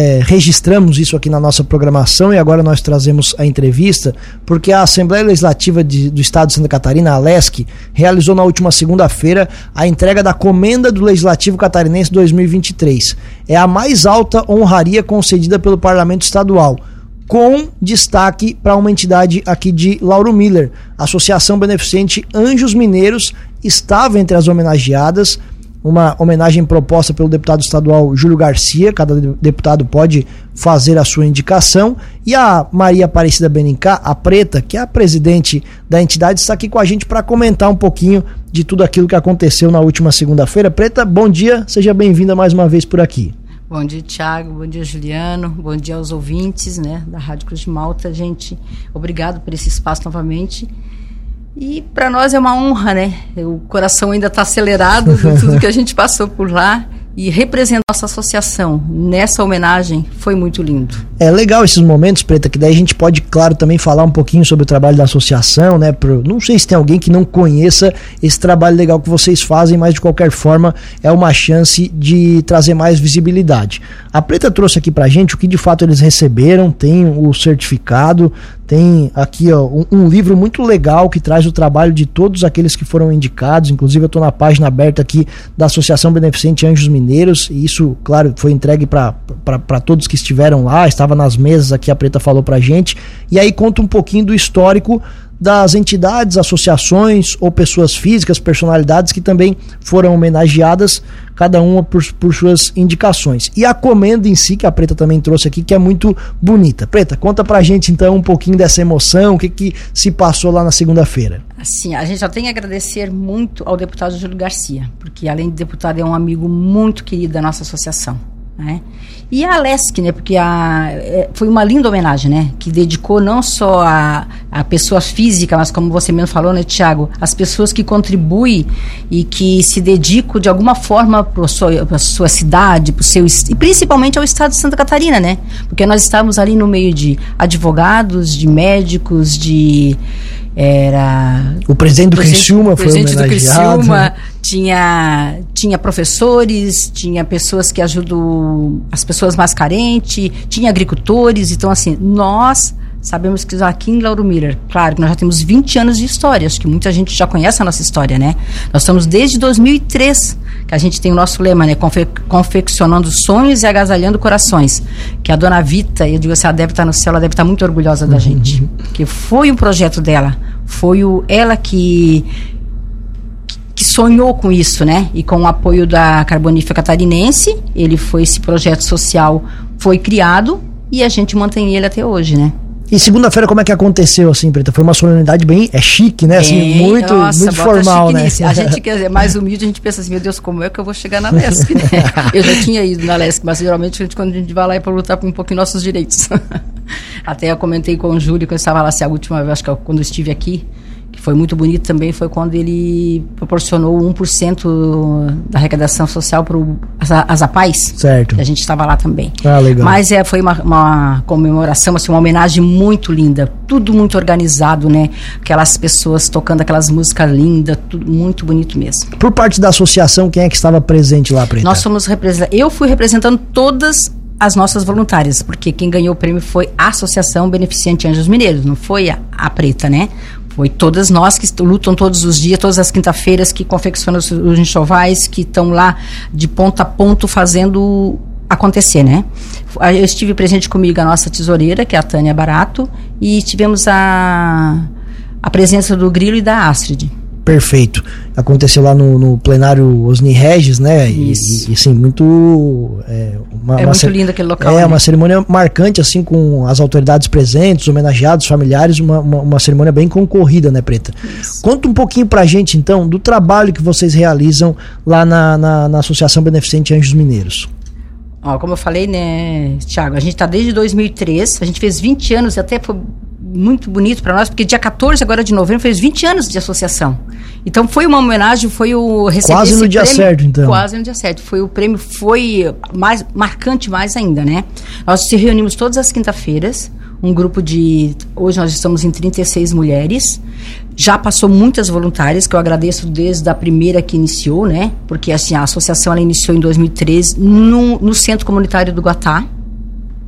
É, registramos isso aqui na nossa programação e agora nós trazemos a entrevista, porque a Assembleia Legislativa de, do Estado de Santa Catarina, a LESC, realizou na última segunda-feira a entrega da Comenda do Legislativo Catarinense 2023. É a mais alta honraria concedida pelo Parlamento Estadual, com destaque para uma entidade aqui de Lauro Miller. A Associação Beneficente Anjos Mineiros estava entre as homenageadas uma homenagem proposta pelo deputado estadual Júlio Garcia. Cada deputado pode fazer a sua indicação. E a Maria Aparecida Benincá, a Preta, que é a presidente da entidade, está aqui com a gente para comentar um pouquinho de tudo aquilo que aconteceu na última segunda-feira. Preta, bom dia, seja bem-vinda mais uma vez por aqui. Bom dia, Tiago. Bom dia, Juliano. Bom dia aos ouvintes né, da Rádio Cruz de Malta. Gente, obrigado por esse espaço novamente. E para nós é uma honra, né? O coração ainda está acelerado de tudo que a gente passou por lá e representar nossa associação nessa homenagem foi muito lindo. É legal esses momentos, Preta, que daí a gente pode, claro, também falar um pouquinho sobre o trabalho da associação, né? Pro, não sei se tem alguém que não conheça esse trabalho legal que vocês fazem, mas de qualquer forma é uma chance de trazer mais visibilidade. A Preta trouxe aqui pra gente o que de fato eles receberam, tem o certificado, tem aqui ó, um, um, livro muito legal que traz o trabalho de todos aqueles que foram indicados. Inclusive, eu estou na página aberta aqui da Associação Beneficente Anjos Mineiros. E isso, claro, foi entregue para todos que estiveram lá. Estava nas mesas aqui, a Preta falou para gente. E aí conta um pouquinho do histórico das entidades, associações ou pessoas físicas, personalidades que também foram homenageadas, cada uma por, por suas indicações. E a comenda em si, que a Preta também trouxe aqui, que é muito bonita. Preta, conta pra gente então um pouquinho dessa emoção, o que, que se passou lá na segunda-feira. Assim, a gente só tem que agradecer muito ao deputado Júlio Garcia, porque além de deputado é um amigo muito querido da nossa associação. Né? E a Alesc, né? Porque a, é, foi uma linda homenagem, né? Que dedicou não só a, a pessoa física, mas como você mesmo falou, né, Tiago? As pessoas que contribuem e que se dedicam de alguma forma para a sua, cidade, para seu e principalmente ao estado de Santa Catarina, né? Porque nós estávamos ali no meio de advogados, de médicos, de era o presidente do Criciúma foi presidente homenageado. do Criciúma, tinha tinha professores, tinha pessoas que ajudam as pessoas mais carentes, tinha agricultores, então assim, nós Sabemos que aqui em Lauro Miller, claro que nós já temos 20 anos de história, acho que muita gente já conhece a nossa história, né? Nós estamos desde 2003 que a gente tem o nosso lema, né? Confe confeccionando sonhos e agasalhando corações. Que a dona Vita, eu digo assim, ela deve estar no céu, ela deve estar muito orgulhosa da uhum. gente. Que foi um projeto dela, foi o, ela que que sonhou com isso, né? E com o apoio da Carbonífera Catarinense, ele foi esse projeto social foi criado e a gente mantém ele até hoje, né? E segunda-feira, como é que aconteceu, assim, Preta? Foi uma solenidade bem. É chique, né? Assim, muito, nossa, muito formal, né? A gente que é mais humilde, a gente pensa assim, meu Deus, como é que eu vou chegar na LESC, né? eu já tinha ido na LESC, mas geralmente a gente, quando a gente vai lá é para lutar por um pouquinho nossos direitos. Até eu comentei com o Júlio, quando eu estava lá, assim, a última vez, acho que quando eu estive aqui, que foi muito bonito também, foi quando ele proporcionou 1% da arrecadação social para as, APAES. Certo. A gente estava lá também. Ah, legal. Mas é, foi uma, uma, comemoração, assim, uma homenagem muito linda. Tudo muito organizado, né? Aquelas pessoas tocando aquelas músicas lindas, tudo muito bonito mesmo. Por parte da associação, quem é que estava presente lá, Preta? Nós fomos representando. Eu fui representando todas as nossas voluntárias, porque quem ganhou o prêmio foi a Associação Beneficiante Anjos Mineiros, não foi a, a Preta, né? Foi todas nós que lutam todos os dias, todas as quinta-feiras, que confeccionam os, os enxovais, que estão lá de ponta a ponto fazendo acontecer, né? Eu estive presente comigo a nossa tesoureira, que é a Tânia Barato, e tivemos a, a presença do Grilo e da Astrid perfeito. Aconteceu lá no, no plenário Osni Regis, né? Isso. E, e assim, muito. É, uma, é uma muito lindo aquele local. É, né? uma cerimônia marcante, assim, com as autoridades presentes, homenageados, familiares, uma, uma, uma cerimônia bem concorrida, né, Preta? Isso. Conta um pouquinho pra gente, então, do trabalho que vocês realizam lá na, na, na Associação Beneficente Anjos Mineiros. Ó, como eu falei, né, Tiago, a gente está desde 2003, a gente fez 20 anos e até foi muito bonito para nós, porque dia 14 agora de novembro fez 20 anos de associação. Então foi uma homenagem, foi o Quase no dia prêmio, certo, então. Quase no dia certo. Foi o prêmio, foi mais marcante mais ainda, né? Nós se reunimos todas as quinta-feiras, um grupo de hoje nós estamos em 36 mulheres. Já passou muitas voluntárias, que eu agradeço desde a primeira que iniciou, né? Porque assim, a associação ela iniciou em 2013 no, no Centro Comunitário do Guatá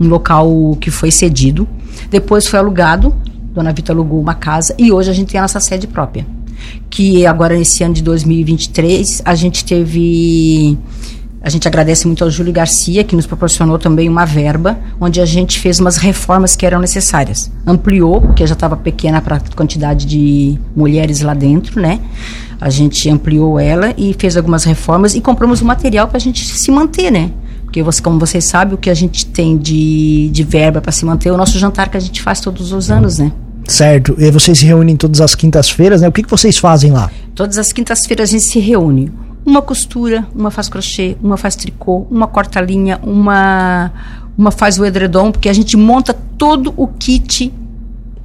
um local que foi cedido. Depois foi alugado, Dona Vita alugou uma casa e hoje a gente tem a nossa sede própria. Que agora nesse ano de 2023 a gente teve a gente agradece muito ao Júlio Garcia, que nos proporcionou também uma verba, onde a gente fez umas reformas que eram necessárias. Ampliou, porque já estava pequena para a quantidade de mulheres lá dentro, né? A gente ampliou ela e fez algumas reformas e compramos o material para a gente se manter, né? Porque, você, como vocês sabem, o que a gente tem de, de verba para se manter é o nosso jantar que a gente faz todos os anos, né? Certo. E vocês se reúnem todas as quintas-feiras, né? O que, que vocês fazem lá? Todas as quintas-feiras a gente se reúne. Uma costura, uma faz crochê, uma faz tricô, uma corta linha, uma, uma faz o edredom, porque a gente monta todo o kit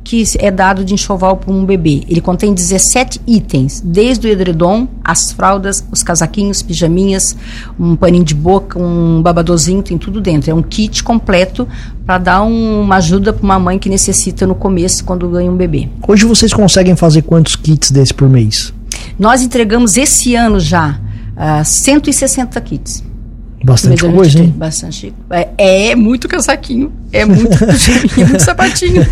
que é dado de enxoval para um bebê. Ele contém 17 itens, desde o edredom, as fraldas, os casaquinhos, pijaminhas, um paninho de boca, um babadozinho, tem tudo dentro. É um kit completo para dar um, uma ajuda para uma mãe que necessita no começo quando ganha um bebê. Hoje vocês conseguem fazer quantos kits desse por mês? Nós entregamos esse ano já uh, ah, 160 kits. Bastante coisa, hein? Bastante. É, é, muito casaquinho, é muito é muito sapatinho.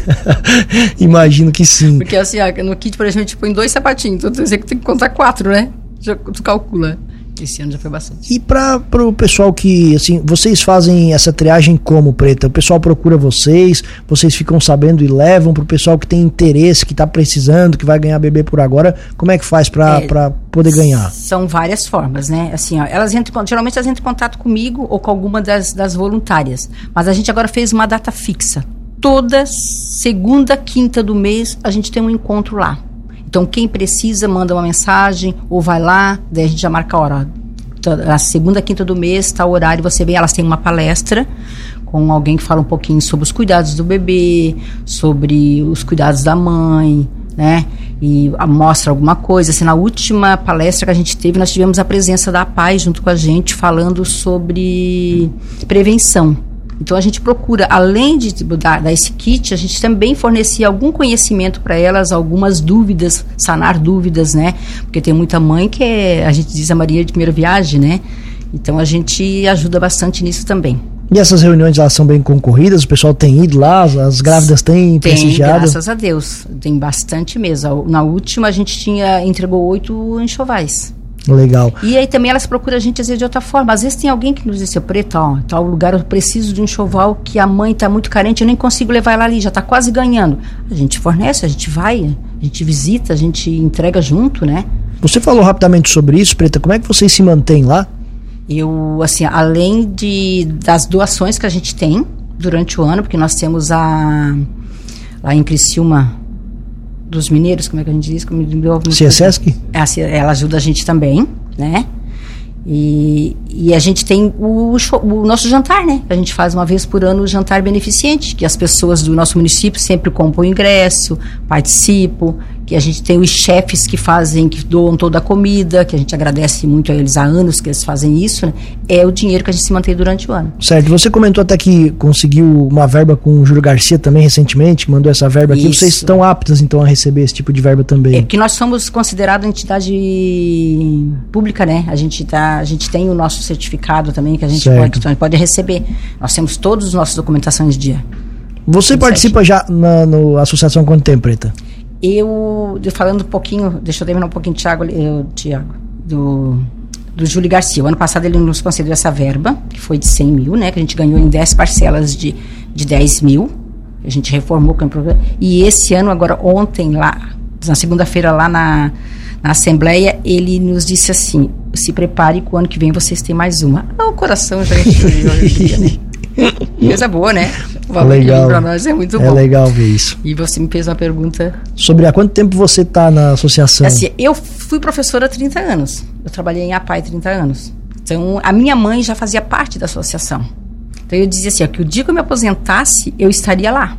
Imagino que sim. Porque assim, no kit, por exemplo, a gente põe dois sapatinhos, então você tem que contar quatro, né? Já, tu calcula. Esse ano já foi bastante. E para o pessoal que, assim, vocês fazem essa triagem como, Preta? O pessoal procura vocês, vocês ficam sabendo e levam para o pessoal que tem interesse, que está precisando, que vai ganhar bebê por agora, como é que faz para é, poder ganhar? São várias formas, né? Assim, ó, elas entram, geralmente elas entram em contato comigo ou com alguma das, das voluntárias, mas a gente agora fez uma data fixa. Toda segunda, quinta do mês, a gente tem um encontro lá. Então, quem precisa, manda uma mensagem ou vai lá, daí a gente já marca a hora. A segunda, quinta do mês, está o horário, você vem, elas têm uma palestra com alguém que fala um pouquinho sobre os cuidados do bebê, sobre os cuidados da mãe, né? E mostra alguma coisa. Assim, na última palestra que a gente teve, nós tivemos a presença da PAI junto com a gente, falando sobre prevenção. Então a gente procura, além de dar, dar esse kit, a gente também fornecia algum conhecimento para elas, algumas dúvidas, sanar dúvidas, né? Porque tem muita mãe que é, a gente diz a Maria de primeira viagem, né? Então a gente ajuda bastante nisso também. E essas reuniões elas são bem concorridas? O pessoal tem ido lá? As grávidas têm tem, prestigiado? graças a Deus. Tem bastante mesmo. Na última a gente tinha entregou oito enxovais. Legal. E aí também elas procuram a gente às vezes de outra forma. Às vezes tem alguém que nos diz, seu preto, ó, tal lugar eu preciso de um enxoval que a mãe está muito carente, eu nem consigo levar ela ali, já está quase ganhando. A gente fornece, a gente vai, a gente visita, a gente entrega junto, né? Você falou rapidamente sobre isso, Preta. Como é que vocês se mantêm lá? Eu, assim, além de das doações que a gente tem durante o ano, porque nós temos a lá em Criciúma dos mineiros, como é que a gente diz? Como CSESC? É, ela ajuda a gente também, né? E, e a gente tem o, show, o, nosso jantar, né? A gente faz uma vez por ano o jantar beneficente, que as pessoas do nosso município sempre compram o ingresso, participam, que a gente tem os chefes que fazem, que doam toda a comida, que a gente agradece muito a eles há anos que eles fazem isso, né? É o dinheiro que a gente se mantém durante o ano. Certo. Você comentou até que conseguiu uma verba com o Júlio Garcia também recentemente, mandou essa verba aqui. Isso. Vocês estão aptas então a receber esse tipo de verba também? É que nós somos considerados entidade pública, né? A gente tá, a gente tem o nosso certificado também que a gente pode, então, pode receber. Nós temos todas as nossas documentações de dia. Você participa já na no associação quanto tempo, Preta? Eu, falando um pouquinho, deixa eu terminar um pouquinho, Tiago, Tiago, do, do Júlio Garcia. O ano passado ele nos concedeu essa verba, que foi de 100 mil, né? Que a gente ganhou em 10 parcelas de, de 10 mil. A gente reformou o campo. E esse ano, agora, ontem, lá, na segunda-feira, lá na, na Assembleia, ele nos disse assim: se prepare que o ano que vem vocês têm mais uma. Ah, o coração já encheu de né? Coisa boa, né? O valor legal. para nós é muito é bom. É legal ver isso. E você me fez uma pergunta. Sobre há quanto tempo você está na associação? Assim, eu fui professora há 30 anos. Eu trabalhei em APAI 30 anos. Então, a minha mãe já fazia parte da associação. Então, eu dizia assim: ó, que o dia que eu me aposentasse, eu estaria lá.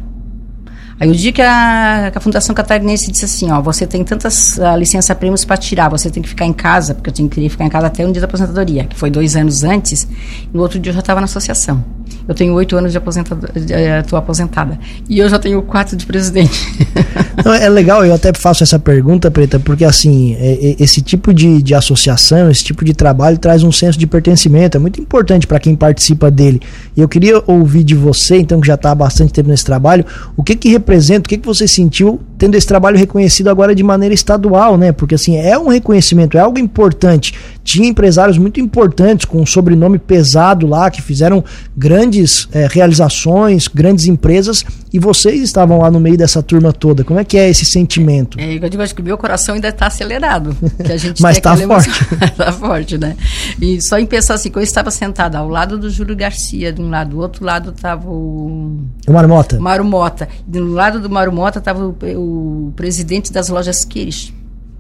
Aí o dia que a, que a Fundação Catarinense disse assim, ó, você tem tantas uh, licença-prêmios para tirar, você tem que ficar em casa, porque eu tinha que ficar em casa até um dia da aposentadoria, que foi dois anos antes, e no outro dia eu já estava na associação. Eu tenho oito anos de aposentado, estou eh, aposentada. E eu já tenho quatro de presidente. Não, é legal, eu até faço essa pergunta, Preta, porque assim, é, é, esse tipo de, de associação, esse tipo de trabalho traz um senso de pertencimento, é muito importante para quem participa dele. E eu queria ouvir de você, então, que já está há bastante tempo nesse trabalho, o que que representa, o que que você sentiu tendo esse trabalho reconhecido agora de maneira estadual, né? Porque assim, é um reconhecimento, é algo importante. Tinha empresários muito importantes com um sobrenome pesado lá, que fizeram grandes é, realizações, grandes empresas, e vocês estavam lá no meio dessa turma toda. Como é que é esse sentimento? É, eu digo, acho que o meu coração ainda está acelerado. Que a gente Mas está forte. Está forte, né? E só em pensar assim, que eu estava sentada ao lado do Júlio Garcia, de um lado, do outro lado estava o... O Mário Mota. Mário Mota. Do lado do Mário Mota estava o, o presidente das lojas Kirish.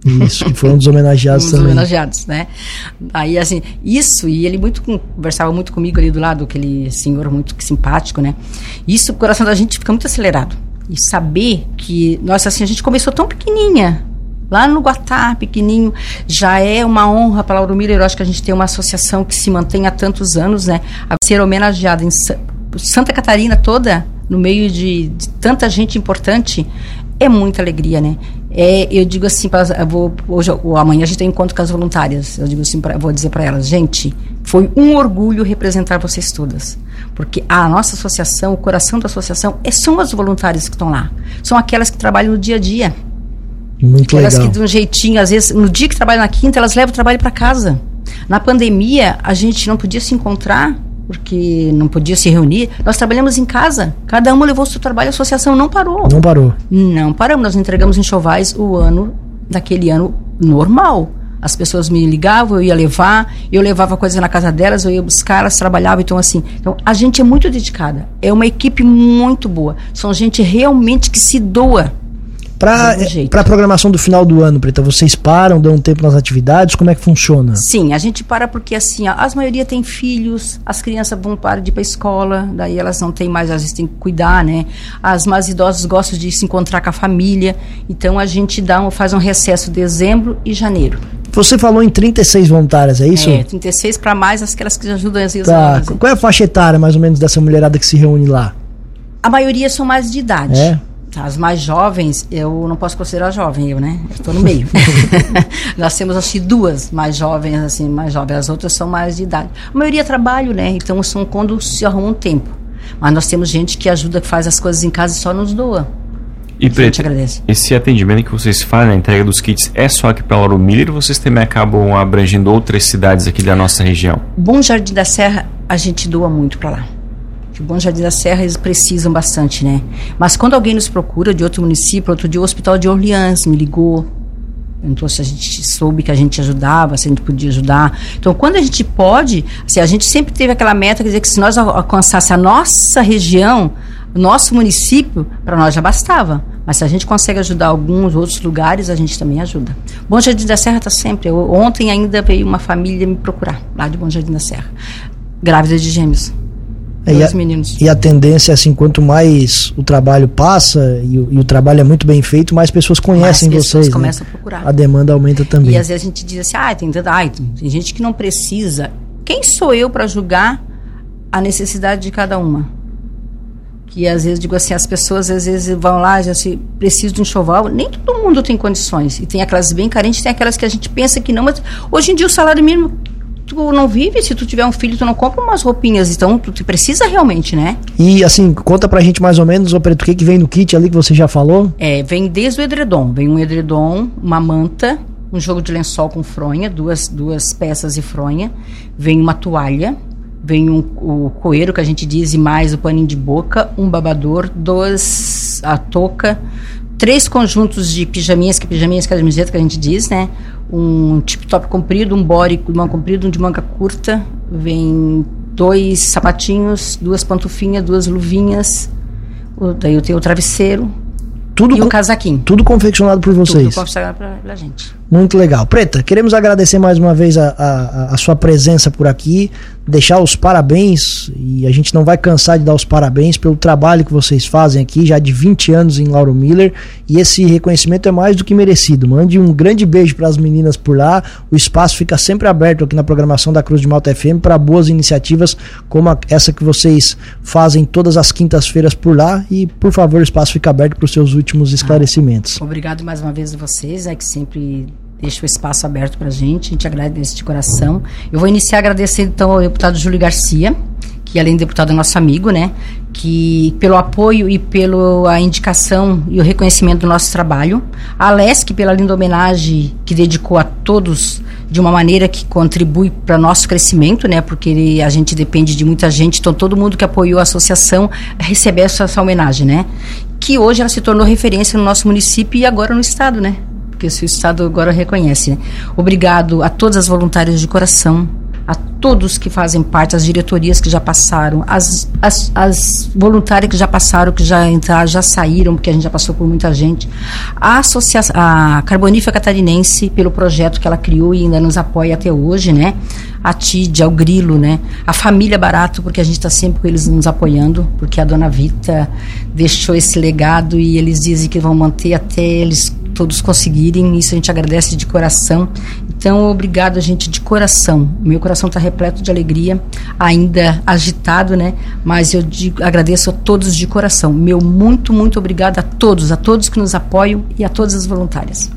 Isso, que foi um dos homenageados um dos também. homenageados, né? Aí, assim, isso, e ele muito conversava muito comigo ali do lado, aquele senhor muito simpático, né? Isso, o coração da gente fica muito acelerado. E saber que, nossa, assim, a gente começou tão pequenininha, lá no Guatá, pequenininho, já é uma honra para Lauro Miller. Eu acho que a gente tem uma associação que se mantém há tantos anos, né? A ser homenageada em Santa Catarina toda, no meio de, de tanta gente importante, é muita alegria, né? É, eu digo assim, pra, eu vou, hoje ou amanhã a gente tem encontro com as voluntárias. Eu digo assim, pra, vou dizer para elas, gente, foi um orgulho representar vocês todas, porque a nossa associação, o coração da associação, é, são as voluntárias que estão lá, são aquelas que trabalham no dia a dia. Muito aquelas legal. que de um jeitinho, às vezes, no dia que trabalham na quinta, elas levam o trabalho para casa. Na pandemia, a gente não podia se encontrar porque não podia se reunir. Nós trabalhamos em casa. Cada uma levou o seu trabalho, a associação não parou. Não parou. Não paramos. Nós entregamos em Chovais o ano daquele ano normal. As pessoas me ligavam, eu ia levar, eu levava coisas na casa delas, eu ia buscar, elas trabalhavam, então assim. Então, a gente é muito dedicada. É uma equipe muito boa. São gente realmente que se doa para a programação do final do ano, Preta, vocês param, dão um tempo nas atividades? Como é que funciona? Sim, a gente para porque assim, as maioria tem filhos, as crianças vão parar de ir para a escola, daí elas não têm mais, às vezes tem que cuidar, né? As mais idosas gostam de se encontrar com a família, então a gente dá um, faz um recesso dezembro e janeiro. Você falou em 36 voluntárias, é isso? É, 36 para mais aquelas que ajudam as tá. Qual é a faixa etária, mais ou menos, dessa mulherada que se reúne lá? A maioria são mais de idade. É? As mais jovens, eu não posso considerar jovem, eu, né? Estou no meio. Nós temos, que, duas mais jovens, assim, mais jovens. As outras são mais de idade. A maioria trabalho, né? Então, são quando se arruma um tempo. Mas nós temos gente que ajuda, que faz as coisas em casa e só nos doa. E Preto, esse atendimento que vocês fazem, a entrega dos kits, é só aqui para Lauro Miller ou vocês também acabam abrangendo outras cidades aqui da nossa região? Bom Jardim da Serra, a gente doa muito para lá que o Bom Jardim da Serra eles precisam bastante, né? Mas quando alguém nos procura de outro município, outro dia o Hospital de Orleans me ligou, perguntou se a gente soube que a gente ajudava, se a gente podia ajudar. Então, quando a gente pode, assim, a gente sempre teve aquela meta, quer dizer, que se nós alcançasse a nossa região, o nosso município, para nós já bastava. Mas se a gente consegue ajudar alguns outros lugares, a gente também ajuda. Bom Jardim da Serra está sempre. Eu, ontem ainda veio uma família me procurar, lá de Bom Jardim da Serra. Grávida de gêmeos. É, e, a, meninos. e a tendência é assim, quanto mais o trabalho passa e o, e o trabalho é muito bem feito, mais pessoas conhecem mais pessoas vocês. Né? começam né? a procurar. A demanda aumenta também. E às vezes a gente diz assim, ah, tem, ah, tem gente que não precisa. Quem sou eu para julgar a necessidade de cada uma? Que às vezes digo assim, as pessoas às vezes vão lá, já se precisam de um enxoval, nem todo mundo tem condições. E tem aquelas bem carentes, tem aquelas que a gente pensa que não, mas hoje em dia o salário mínimo tu não vive, se tu tiver um filho, tu não compra umas roupinhas, então tu, tu precisa realmente, né? E assim, conta pra gente mais ou menos, o preto, o que, que vem no kit ali que você já falou? É, vem desde o edredom, vem um edredom, uma manta, um jogo de lençol com fronha, duas, duas peças de fronha, vem uma toalha, vem um, o coeiro que a gente diz e mais o paninho de boca, um babador, dois, a touca, três conjuntos de pijaminhas, que é pijaminhas camiseta que a gente diz, né? Um tip top comprido, um body de manga comprida, um de manga curta, vem dois sapatinhos, duas pantufinhas, duas luvinhas, o, daí eu tenho o travesseiro tudo e o casaquinho. Tudo confeccionado por vocês. Tudo confeccionado pela gente. Muito legal. Preta, queremos agradecer mais uma vez a, a, a, sua presença por aqui, deixar os parabéns, e a gente não vai cansar de dar os parabéns pelo trabalho que vocês fazem aqui, já de 20 anos em Lauro Miller, e esse reconhecimento é mais do que merecido. Mande um grande beijo para as meninas por lá, o espaço fica sempre aberto aqui na programação da Cruz de Malta FM para boas iniciativas como a, essa que vocês fazem todas as quintas-feiras por lá, e por favor, o espaço fica aberto para os seus últimos esclarecimentos. Ah, obrigado mais uma vez a vocês, é que sempre deixa o espaço aberto para a gente, a gente agradece de coração. Eu vou iniciar agradecendo então ao deputado Júlio Garcia, que além de deputado é nosso amigo, né, que pelo apoio e pela indicação e o reconhecimento do nosso trabalho, a Lesc pela linda homenagem que dedicou a todos de uma maneira que contribui para nosso crescimento, né, porque a gente depende de muita gente, então todo mundo que apoiou a associação recebeu essa, homenagem, né, que hoje ela se tornou referência no nosso município e agora no estado, né, porque o Estado agora reconhece. Né? Obrigado a todas as voluntárias de coração, a todos que fazem parte, as diretorias que já passaram, as, as, as, voluntárias que já passaram, que já entraram, já saíram, porque a gente já passou por muita gente. A, associação, a Carbonífera Catarinense, pelo projeto que ela criou e ainda nos apoia até hoje, né? A Tídia, o Grilo, né? A Família Barato, porque a gente está sempre com eles nos apoiando, porque a dona Vita deixou esse legado e eles dizem que vão manter até eles todos conseguirem. Isso a gente agradece de coração. Então, obrigado, gente, de coração. Meu coração está repleto de alegria, ainda agitado, né? Mas eu digo, agradeço a todos de coração. Meu muito, muito obrigado a todos, a todos que nos apoiam e a todas as voluntárias.